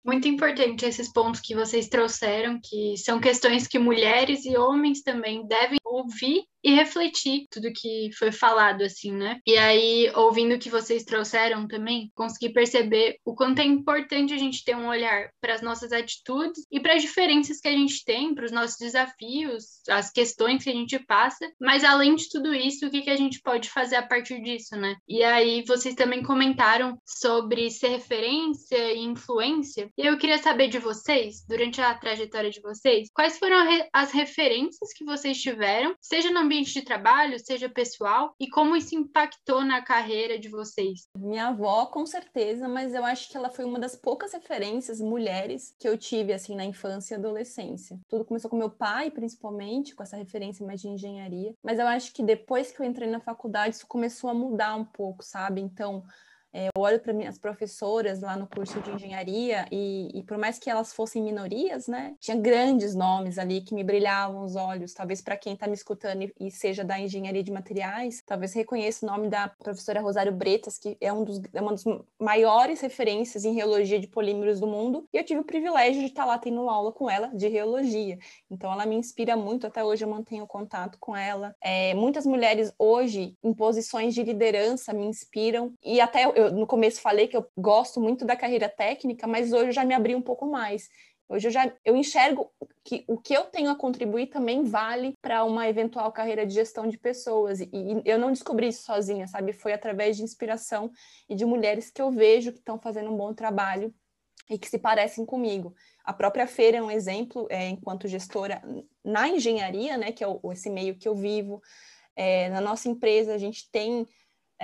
Muito importante esses pontos que vocês trouxeram, que são questões que mulheres e homens também devem ouvir e refletir tudo que foi falado, assim, né? E aí, ouvindo o que vocês trouxeram também, consegui perceber o quanto é importante a gente ter um olhar para as nossas atitudes e para as diferenças que a gente tem, para os nossos desafios, as questões que a gente passa, mas além de tudo isso, o que, que a gente pode fazer a partir disso, né? E aí, vocês também comentaram sobre ser referência e influência, e eu queria saber de vocês, durante a trajetória de vocês, quais foram as referências que vocês tiveram, seja no ambiente de trabalho, seja pessoal, e como isso impactou na carreira de vocês? Minha avó, com certeza, mas eu acho que ela foi uma das poucas referências mulheres que eu tive, assim, na infância e adolescência. Tudo começou com meu pai, principalmente, com essa referência mais de engenharia, mas eu acho que depois que eu entrei na faculdade, isso começou a mudar um pouco, sabe? Então, eu olho para minhas professoras lá no curso de engenharia e, e, por mais que elas fossem minorias, né, tinha grandes nomes ali que me brilhavam os olhos. Talvez para quem está me escutando e, e, seja da engenharia de materiais, talvez reconheça o nome da professora Rosário Bretas, que é, um dos, é uma das maiores referências em reologia de polímeros do mundo. E eu tive o privilégio de estar tá lá tendo aula com ela de reologia. Então ela me inspira muito. Até hoje eu mantenho contato com ela. É, muitas mulheres hoje em posições de liderança me inspiram e até eu, eu no começo falei que eu gosto muito da carreira técnica, mas hoje eu já me abri um pouco mais. Hoje eu já eu enxergo que o que eu tenho a contribuir também vale para uma eventual carreira de gestão de pessoas. E, e, eu não descobri isso sozinha, sabe? Foi através de inspiração e de mulheres que eu vejo que estão fazendo um bom trabalho e que se parecem comigo. A própria feira é um exemplo, é, enquanto gestora na engenharia, né, que é o, esse meio que eu vivo. É, na nossa empresa, a gente tem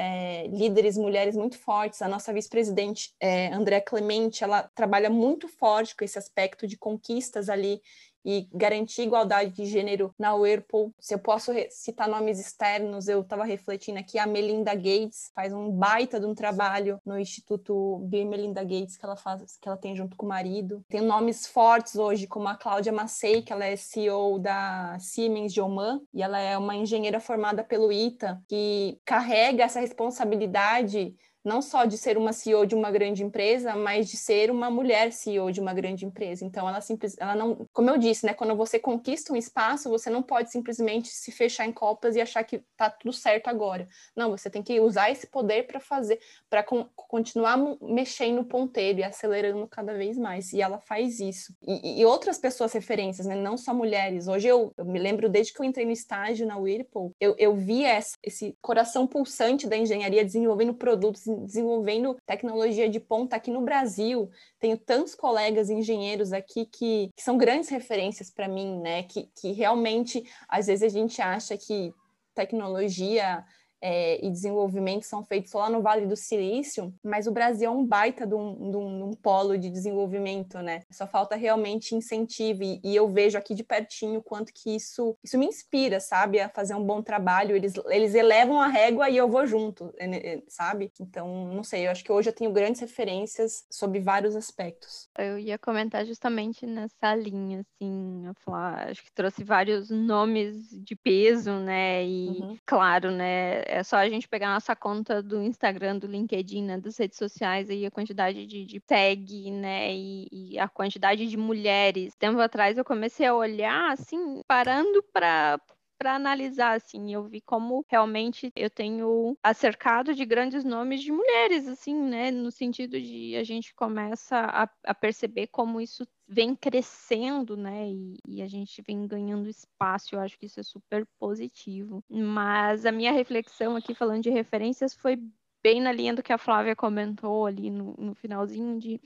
é, líderes mulheres muito fortes. A nossa vice-presidente, é, André Clemente, ela trabalha muito forte com esse aspecto de conquistas ali e garantir igualdade de gênero na Whirlpool. Se eu posso citar nomes externos, eu estava refletindo aqui, a Melinda Gates faz um baita de um trabalho no Instituto Bill Melinda Gates que ela faz, que ela tem junto com o marido. Tem nomes fortes hoje, como a Cláudia Massey, que ela é CEO da Siemens de Oman, e ela é uma engenheira formada pelo ITA, que carrega essa responsabilidade não só de ser uma CEO de uma grande empresa, mas de ser uma mulher CEO de uma grande empresa. Então, ela simples, ela não, como eu disse, né, quando você conquista um espaço, você não pode simplesmente se fechar em copas e achar que tá tudo certo agora. Não, você tem que usar esse poder para fazer, para con continuar mexendo o ponteiro e acelerando cada vez mais. E ela faz isso. E, e outras pessoas referências, né, não só mulheres. Hoje eu, eu, me lembro desde que eu entrei no estágio na Whirlpool, eu, eu vi essa, esse coração pulsante da engenharia desenvolvendo produtos desenvolvendo tecnologia de ponta aqui no Brasil. Tenho tantos colegas engenheiros aqui que, que são grandes referências para mim, né? Que, que realmente, às vezes, a gente acha que tecnologia é, e desenvolvimento são feitos só lá no Vale do Silício, mas o Brasil é um baita de um, de um, de um polo de desenvolvimento, né? Só falta realmente incentivo e, e, eu vejo aqui de pertinho quanto que isso, isso me inspira, sabe? A fazer um bom trabalho, eles, eles elevam a régua e eu vou junto, é, né, é, sabe? Então, não sei, eu acho que hoje eu tenho grandes referências sobre vários aspectos. Eu ia comentar justamente nessa linha, assim, eu falar, acho que trouxe vários nomes de peso, né? E, uhum. claro, né? É só a gente pegar nossa conta do Instagram, do LinkedIn, né, das redes sociais aí a quantidade de, de tag, né, e, e, a quantidade de mulheres. Tempo atrás eu comecei a olhar, assim, parando para para analisar, assim, eu vi como realmente eu tenho acercado de grandes nomes de mulheres, assim, né, no sentido de a gente começa a, a perceber como isso vem crescendo, né? E, e, a gente vem ganhando espaço. Eu acho que isso é super positivo. Mas a minha reflexão aqui, falando de referências, foi bem na linha do que a Flávia comentou ali no, no finalzinho de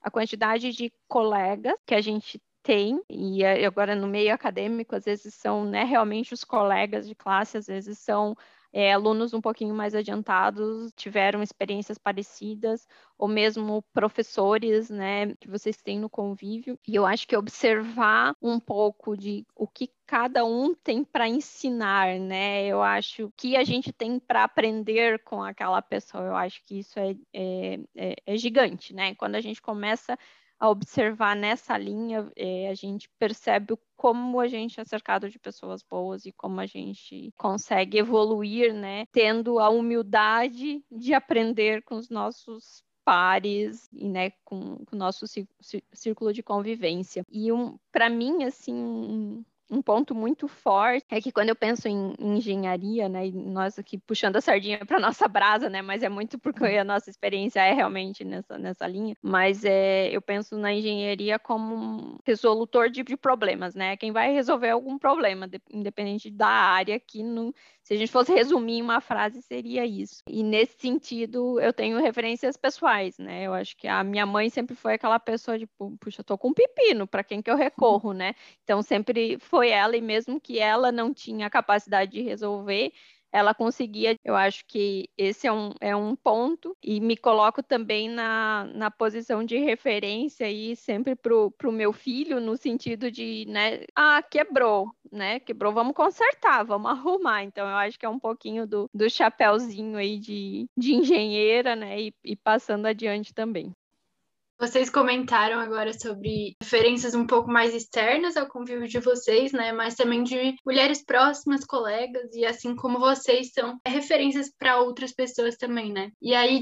a quantidade de colegas que a gente tem, e agora no meio acadêmico, às vezes são né, realmente os colegas de classe, às vezes são é, alunos um pouquinho mais adiantados tiveram experiências parecidas, ou mesmo professores, né, que vocês têm no convívio. E eu acho que observar um pouco de o que cada um tem para ensinar, né? Eu acho que a gente tem para aprender com aquela pessoa. Eu acho que isso é, é, é, é gigante, né? Quando a gente começa a observar nessa linha, é, a gente percebe como a gente é cercado de pessoas boas e como a gente consegue evoluir, né? Tendo a humildade de aprender com os nossos pares e né, com, com o nosso círculo de convivência. E um, para mim, assim, um ponto muito forte é que quando eu penso em, em engenharia, né, e nós aqui puxando a sardinha para nossa brasa, né, mas é muito porque a nossa experiência é realmente nessa, nessa linha, mas é, eu penso na engenharia como um resolutor de, de problemas, né, quem vai resolver algum problema, de, independente da área que no, se a gente fosse resumir em uma frase, seria isso. E nesse sentido, eu tenho referências pessoais, né? Eu acho que a minminha mãe sempre foi aquela pessoa de, puxa, eu tô com um pepino, para quem que eu recorro, né? Então sempre foi ela, e mesmo que ela não tinha capacidade de resolver, ela conseguia. Eu acho que esse é um, é um ponto, e me coloco também na, na posição de referência aí sempre para o meu filho, no sentido de, né, ah, quebrou, né? Quebrou, vamos consertar, vamos arrumar. Então, eu acho que é um pouquinho do, do chapéuzinho aí de, de engenheira, né? E, e passando adiante também. Vocês comentaram agora sobre referências um pouco mais externas ao convívio de vocês, né? Mas também de mulheres próximas, colegas, e assim como vocês são referências para outras pessoas também, né? E aí,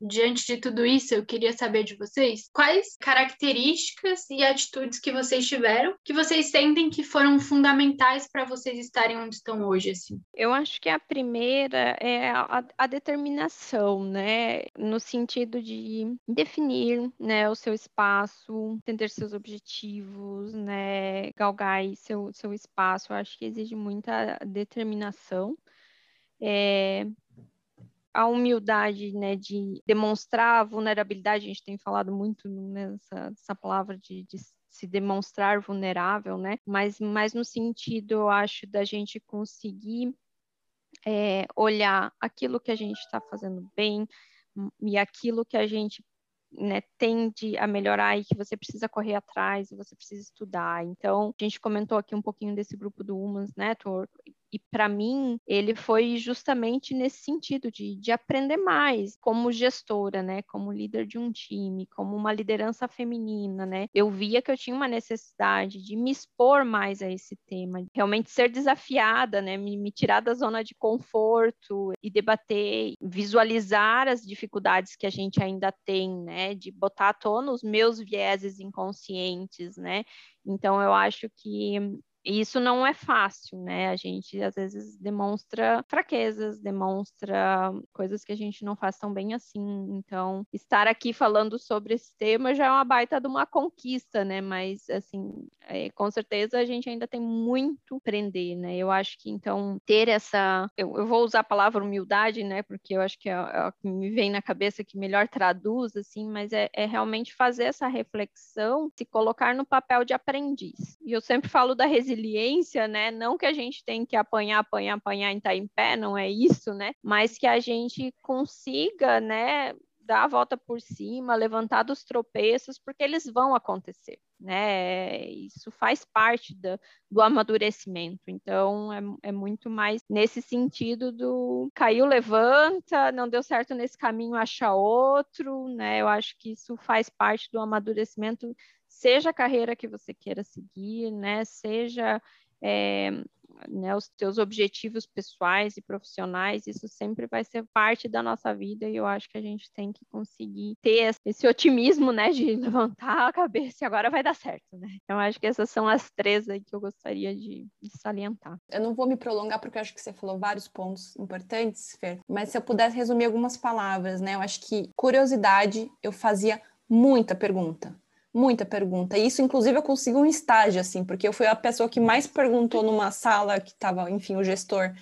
diante de tudo isso, eu queria saber de vocês quais características e atitudes que vocês tiveram que vocês sentem que foram fundamentais para vocês estarem onde estão hoje, assim. Eu acho que a primeira é a, a determinação, né? No sentido de definir, né? Né, o seu espaço, entender seus objetivos, né, galgar seu, seu espaço. Eu acho que exige muita determinação. É, a humildade, né, de demonstrar vulnerabilidade, a gente tem falado muito nessa, nessa palavra de, de se demonstrar vulnerável, né, mas mais no sentido, eu acho, da gente conseguir é, olhar aquilo que a gente está fazendo bem e aquilo que a gente né, tende a melhorar e que você precisa correr atrás, você precisa estudar. Então, a gente comentou aqui um pouquinho desse grupo do Humans Network e para mim, ele foi justamente nesse sentido de, de aprender mais como gestora, né? Como líder de um time, como uma liderança feminina, né? Eu via que eu tinha uma necessidade de me expor mais a esse tema, realmente ser desafiada, né? Me, me tirar da zona de conforto e debater, visualizar as dificuldades que a gente ainda tem, né? De botar à tona os meus vieses inconscientes, né? Então, eu acho que e isso não é fácil, né? A gente às vezes demonstra fraquezas, demonstra coisas que a gente não faz tão bem assim. Então, estar aqui falando sobre esse tema já é uma baita de uma conquista, né? Mas, assim, é, com certeza a gente ainda tem muito aprender, né? Eu acho que, então, ter essa. Eu, eu vou usar a palavra humildade, né? Porque eu acho que é, é que me vem na cabeça que melhor traduz, assim, mas é, é realmente fazer essa reflexão, se colocar no papel de aprendiz. E eu sempre falo da resiliência resiliência, né? Não que a gente tem que apanhar, apanhar, apanhar e estar tá em pé, não é isso, né? Mas que a gente consiga, né? Dar a volta por cima, levantar dos tropeços, porque eles vão acontecer, né? Isso faz parte do, amadurecimento. Então, é, é muito mais nesse sentido do caiu, levanta, não deu certo nesse caminho, acha outro, né? Eu acho que isso faz parte do amadurecimento seja a carreira que você queira seguir, né? Seja é, né, os teus objetivos pessoais e profissionais, isso sempre vai ser parte da nossa vida e eu acho que a gente tem que conseguir ter esse otimismo, né, de levantar a cabeça e agora vai dar certo, né? Então acho que essas são as três aí que eu gostaria de, de salientar. Eu não vou me prolongar porque eu acho que você falou vários pontos importantes, Fer, mas se eu pudesse resumir algumas palavras, né, eu acho que curiosidade, eu fazia muita pergunta muita pergunta. Isso, inclusive, eu consigo um estágio, assim, porque eu fui a pessoa que mais perguntou numa sala que estava, enfim, o gestor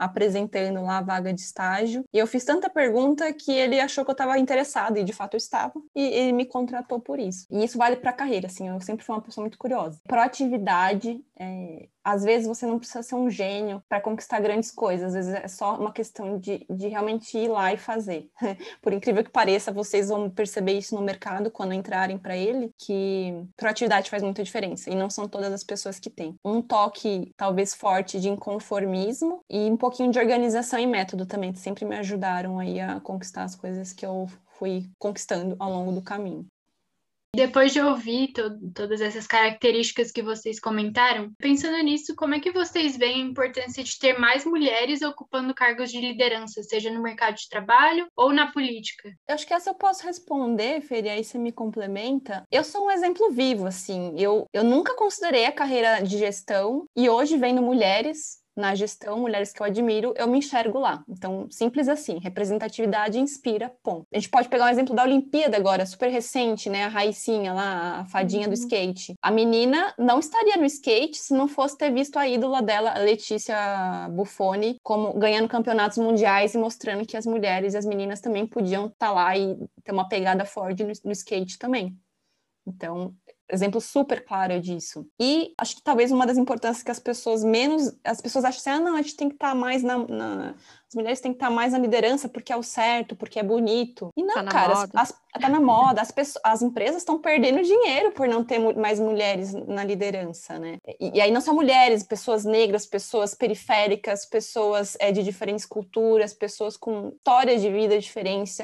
apresentando lá a vaga de estágio. E eu fiz tanta pergunta que ele achou que eu estava interessada, e de fato eu estava, e ele me contratou por isso. E isso vale para a carreira, assim, eu sempre fui uma pessoa muito curiosa. Proatividade, é, às vezes você não precisa ser um gênio para conquistar grandes coisas, às vezes é só uma questão de, de realmente ir lá e fazer. Por incrível que pareça, vocês vão perceber isso no mercado quando entrarem para ele, que proatividade faz muita diferença e não são todas as pessoas que têm. Um toque talvez forte de inconformismo e um pouquinho de organização e método também, que sempre me ajudaram aí a conquistar as coisas que eu fui conquistando ao longo do caminho. Depois de ouvir to todas essas características que vocês comentaram, pensando nisso, como é que vocês veem a importância de ter mais mulheres ocupando cargos de liderança, seja no mercado de trabalho ou na política? Eu acho que essa eu posso responder, Fer, e aí você me complementa. Eu sou um exemplo vivo, assim. Eu, eu nunca considerei a carreira de gestão e hoje vendo mulheres na gestão, mulheres que eu admiro, eu me enxergo lá. Então, simples assim, representatividade inspira, ponto. A gente pode pegar um exemplo da Olimpíada agora, super recente, né? A Raicinha lá, a fadinha uhum. do skate. A menina não estaria no skate se não fosse ter visto a ídola dela, a Letícia Buffoni, como ganhando campeonatos mundiais e mostrando que as mulheres e as meninas também podiam estar tá lá e ter uma pegada forte no, no skate também. Então, exemplo super claro disso. E acho que talvez uma das importâncias que as pessoas menos. As pessoas acham assim, ah, não, a gente tem que estar tá mais na, na, As mulheres têm que estar tá mais na liderança porque é o certo, porque é bonito. E não, tá cara, moda. As, as, tá na moda. As, pessoas, as empresas estão perdendo dinheiro por não ter mais mulheres na liderança, né? E, e aí não são mulheres, pessoas negras, pessoas periféricas, pessoas é, de diferentes culturas, pessoas com histórias de vida diferentes,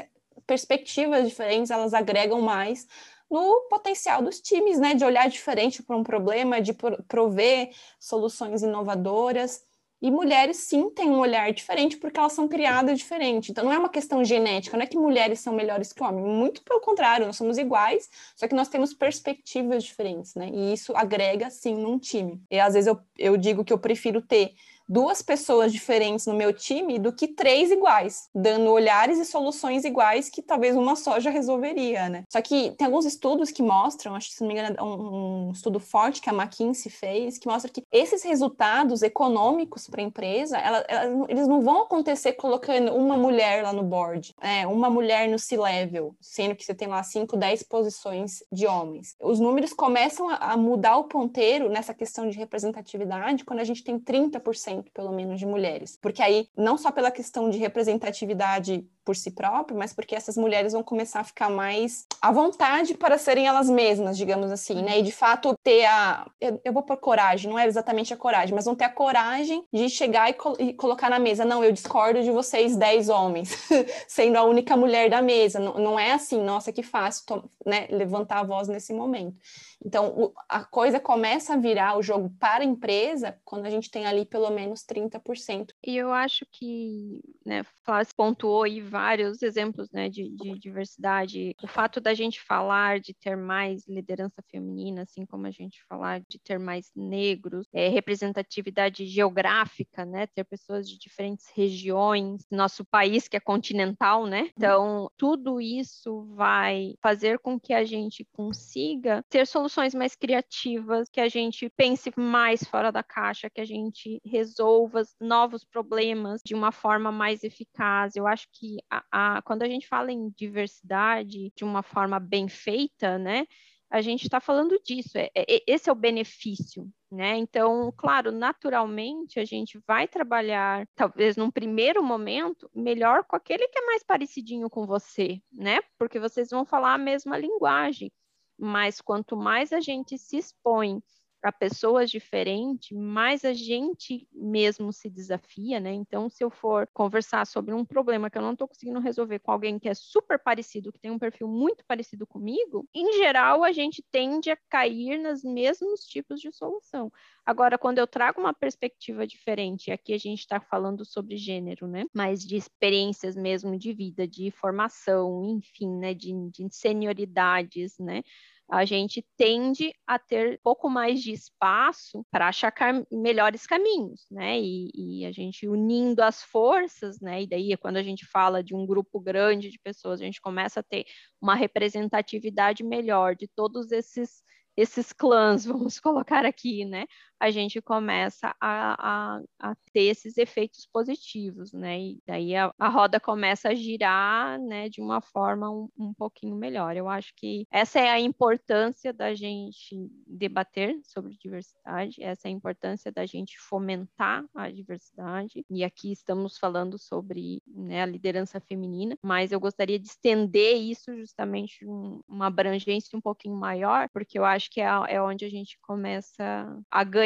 perspectivas diferentes, elas agregam mais no potencial dos times, né, de olhar diferente para um problema, de prover soluções inovadoras. E mulheres, sim, têm um olhar diferente porque elas são criadas diferente. Então, não é uma questão genética, não é que mulheres são melhores que homens. Muito pelo contrário, nós somos iguais, só que nós temos perspectivas diferentes, né? E isso agrega, sim, num time. E às vezes eu, eu digo que eu prefiro ter duas pessoas diferentes no meu time do que três iguais, dando olhares e soluções iguais que talvez uma só já resolveria, né? Só que tem alguns estudos que mostram, acho que se não me engano é um, um estudo forte que a McKinsey fez, que mostra que esses resultados econômicos para a empresa, ela, ela, eles não vão acontecer colocando uma mulher lá no board, é, uma mulher no C-level, sendo que você tem lá 5, 10 posições de homens. Os números começam a, a mudar o ponteiro nessa questão de representatividade quando a gente tem 30% 30% pelo menos de mulheres. Porque aí, não só pela questão de representatividade por si próprio, mas porque essas mulheres vão começar a ficar mais à vontade para serem elas mesmas, digamos assim, né? E de fato ter a. Eu, eu vou por coragem, não é exatamente a coragem, mas vão ter a coragem de chegar e, col e colocar na mesa. Não, eu discordo de vocês, 10 homens, sendo a única mulher da mesa. Não, não é assim, nossa, que fácil né, levantar a voz nesse momento. Então, o, a coisa começa a virar o jogo para a empresa quando a gente tem ali pelo menos 30%. E eu acho que, né, Flávia pontuou aí vários exemplos, né, de, de diversidade. O fato da gente falar de ter mais liderança feminina, assim como a gente falar de ter mais negros, é, representatividade geográfica, né, ter pessoas de diferentes regiões, nosso país que é continental, né? Então, tudo isso vai fazer com que a gente consiga ter soluções soluções mais criativas, que a gente pense mais fora da caixa, que a gente resolva novos problemas de uma forma mais eficaz. Eu acho que a, a, quando a gente fala em diversidade de uma forma bem feita, né? a gente está falando disso, é, é, esse é o benefício, né? Então, claro, naturalmente a gente vai trabalhar, talvez num primeiro momento, melhor com aquele que é mais parecidinho com você, né? Porque vocês vão falar a mesma linguagem mas quanto mais a gente se expõe a pessoas diferentes, mais a gente mesmo se desafia, né? Então, se eu for conversar sobre um problema que eu não estou conseguindo resolver com alguém que é super parecido, que tem um perfil muito parecido comigo, em geral a gente tende a cair nos mesmos tipos de solução. Agora, quando eu trago uma perspectiva diferente, aqui a gente está falando sobre gênero, né? Mas de experiências mesmo de vida, de formação, enfim, né? De, de senioridades, né? A gente tende a ter pouco mais de espaço para achar melhores caminhos, né? E, e, a gente unindo as forças, né? E daí, quando a gente fala de um grupo grande de pessoas, a gente começa a ter uma representatividade melhor de todos esses esses clãs, vamos colocar aqui, né? A gente começa a, a, a ter esses efeitos positivos, né? E daí a, a, roda começa a girar, né, de uma forma um, um pouquinho melhor. Eu acho que essa é a importância da gente debater sobre diversidade, essa é a importância da gente fomentar a diversidade. E aqui estamos falando sobre né, a liderança feminina, mas eu gostaria de estender isso justamente um, uma abrangência um pouquinho maior, porque eu acho que é, é onde a gente começa a ganhar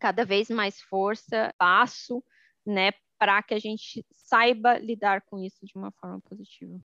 cada vez mais força, passo, né, para que a gente saiba lidar com isso de uma forma positiva.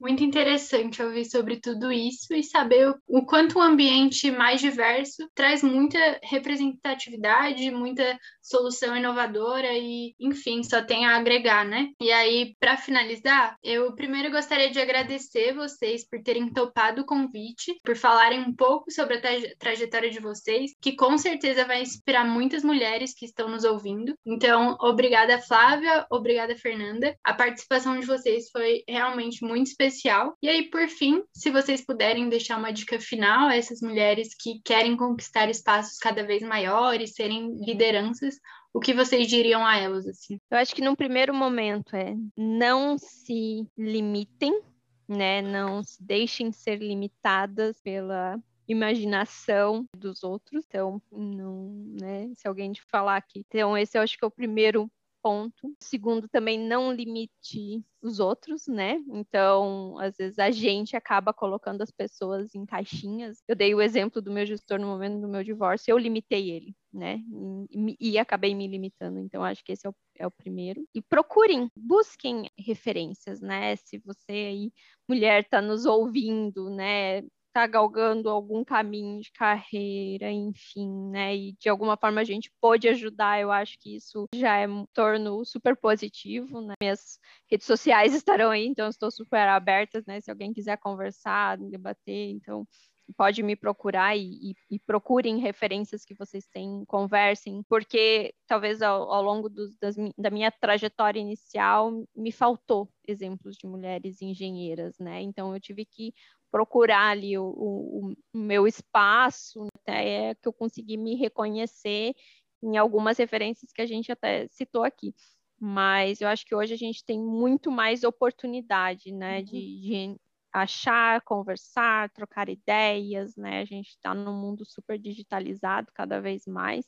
Muito interessante ouvir sobre tudo isso e saber o quanto um ambiente mais diverso traz muita representatividade, muita solução inovadora e, enfim, só tem a agregar, né? E aí, para finalizar, eu primeiro gostaria de agradecer vocês por terem topado o convite, por falarem um pouco sobre a trajetória de vocês, que com certeza vai inspirar muitas mulheres que estão nos ouvindo. Então, obrigada, Flávia, obrigada, Fernanda. A participação de vocês foi realmente muito especial especial. E aí, por fim, se vocês puderem deixar uma dica final a essas mulheres que querem conquistar espaços cada vez maiores, serem lideranças, o que vocês diriam a elas assim? Eu acho que num primeiro momento é não se limitem, né? Não se deixem ser limitadas pela imaginação dos outros. Então, não, né? Se alguém te falar que, então esse eu acho que é o primeiro ponto. Segundo, também não limite os outros, né? Então, às vezes a gente acaba colocando as pessoas em caixinhas. Eu dei o exemplo do meu gestor no momento do meu divórcio, eu limitei ele, né? E, e acabei me limitando. Então, acho que esse é o, é o primeiro. E procurem, busquem referências, né? Se você aí, mulher, está nos ouvindo, né? Está galgando algum caminho de carreira, enfim, né? E de alguma forma a gente pôde ajudar, eu acho que isso já é um torno super positivo, né? Minhas redes sociais estarão aí, então estou super abertas, né? Se alguém quiser conversar, debater, então pode me procurar e, e, e, procurem referências que vocês têm, conversem, porque talvez ao, ao longo do, das, da minha trajetória inicial me faltou exemplos de mulheres engenheiras, né? Então eu tive que procurar ali o, o, o meu espaço, até que eu consegui me reconhecer em algumas referências que a gente até citou aqui. Mas eu acho que hoje a gente tem muito mais oportunidade, né, uhum. de, de achar, conversar, trocar ideias, né? A gente está num mundo super digitalizado cada vez mais.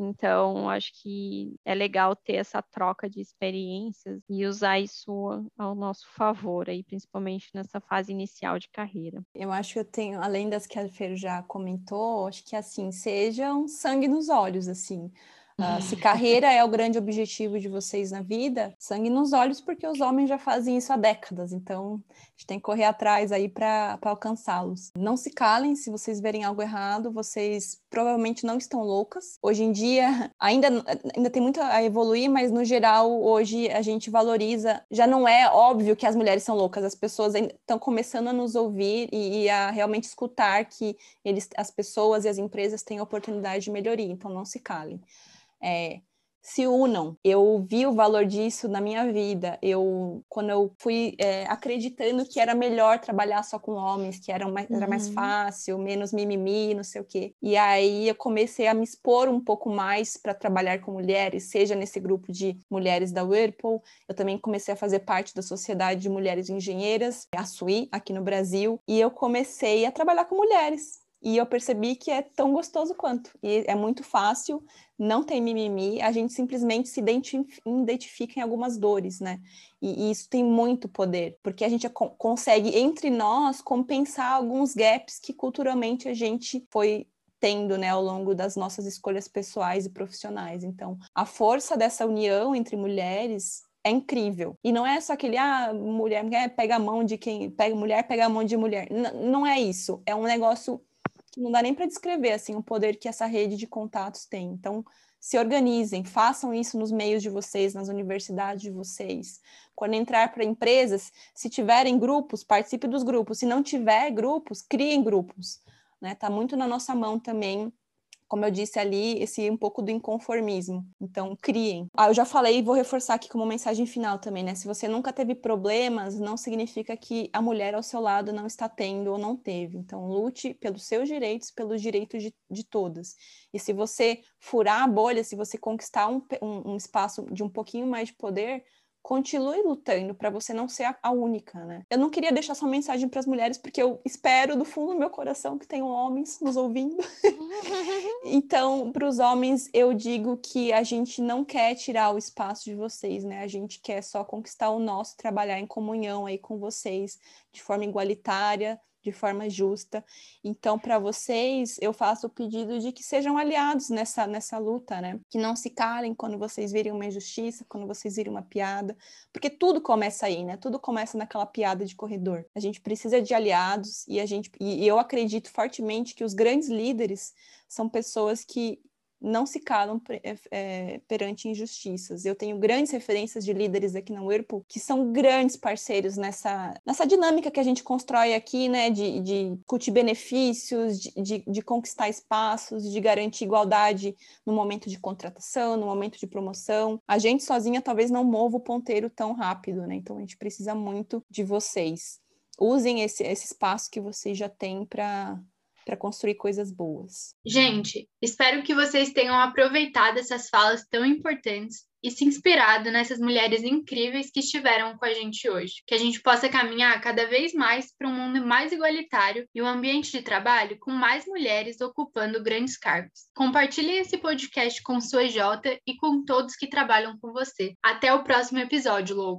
Então, acho que é legal ter essa troca de experiências e usar isso ao nosso favor, aí, principalmente nessa fase inicial de carreira. Eu acho que eu tenho, além das que a Fer já comentou, acho que assim, seja um sangue nos olhos, assim. Uh, se carreira é o grande objetivo de vocês na vida, sangue nos olhos, porque os homens já fazem isso há décadas, então a gente tem que correr atrás aí para alcançá-los. Não se calem, se vocês verem algo errado, vocês provavelmente não estão loucas. Hoje em dia, ainda, ainda tem muito a evoluir, mas no geral, hoje a gente valoriza. Já não é óbvio que as mulheres são loucas, as pessoas estão começando a nos ouvir e, e a realmente escutar que eles, as pessoas e as empresas têm oportunidade de melhoria, então não se calem é, se unam. Eu vi o valor disso na minha vida. Eu, quando eu fui é, acreditando que era melhor trabalhar só com homens, que era mais, uhum. era mais fácil, menos mimimi, não sei o quê. E aí eu comecei a me expor um pouco mais para trabalhar com mulheres, seja nesse grupo de mulheres da Whirlpool. Eu também comecei a fazer parte da Sociedade de Mulheres Engenheiras, a SUI, aqui no Brasil. E eu comecei a trabalhar com mulheres e eu percebi que é tão gostoso quanto. E é muito fácil, não tem mimimi, a gente simplesmente se identifica em algumas dores, né? E, e isso tem muito poder, porque a gente consegue, entre nós, compensar alguns gaps que culturalmente a gente foi tendo, né, ao longo das nossas escolhas pessoais e profissionais. Então, a força dessa união entre mulheres é incrível. E não é só aquele, ah, mulher pega a mão de quem, pega mulher, pega a mão de mulher. N não é isso. É um negócio não dá nem para descrever assim o poder que essa rede de contatos tem. Então, se organizem, façam isso nos meios de vocês, nas universidades de vocês. Quando entrar para empresas, se tiverem grupos, participe dos grupos. Se não tiver grupos, criem grupos. Né? Tá muito na nossa mão também como eu disse ali, esse um pouco do inconformismo. Então, criem. Ah, eu já falei e vou reforçar aqui como mensagem final também, né? Se você nunca teve problemas, não significa que a mulher ao seu lado não está tendo ou não teve. Então, lute pelos seus direitos, pelos direitos de, de todas. E se você furar a bolha, se você conquistar um, um, um espaço de um pouquinho mais de poder, continue lutando para você não ser a, única, né? Eu não queria deixar essa mensagem para as mulheres porque eu espero do fundo do meu coração que tenham homens nos ouvindo. então, para os homens, eu digo que a gente não quer tirar o espaço de vocês, né? A gente quer só conquistar o nosso, trabalhar em comunhão aí com vocês de forma igualitária, de forma justa. Então, para vocês, eu faço o pedido de que sejam aliados nessa, nessa luta, né? Que não se calem quando vocês virem uma injustiça, quando vocês virem uma piada, porque tudo começa aí, né? Tudo começa naquela piada de corredor. A gente precisa de aliados e a gente e eu acredito fortemente que os grandes líderes são pessoas que não se calam é, perante injustiças. Eu tenho grandes referências de líderes aqui na Whirlpool que são grandes parceiros nessa, nessa dinâmica que a gente constrói aqui, né, de, de discutir benefícios, de, de, de conquistar espaços, de garantir igualdade no momento de contratação, no momento de promoção. A gente sozinha talvez não mova o ponteiro tão rápido, né? Então a gente precisa muito de vocês. Usem esse, esse espaço que vocês já têm para para construir coisas boas. Gente, espero que vocês tenham aproveitado essas falas tão importantes e se inspirado nessas mulheres incríveis que estiveram com a gente hoje. Que a gente possa caminhar cada vez mais para um mundo mais igualitário e um ambiente de trabalho com mais mulheres ocupando grandes cargos. Compartilhe esse podcast com sua Jota e com todos que trabalham com você. Até o próximo episódio, Lou!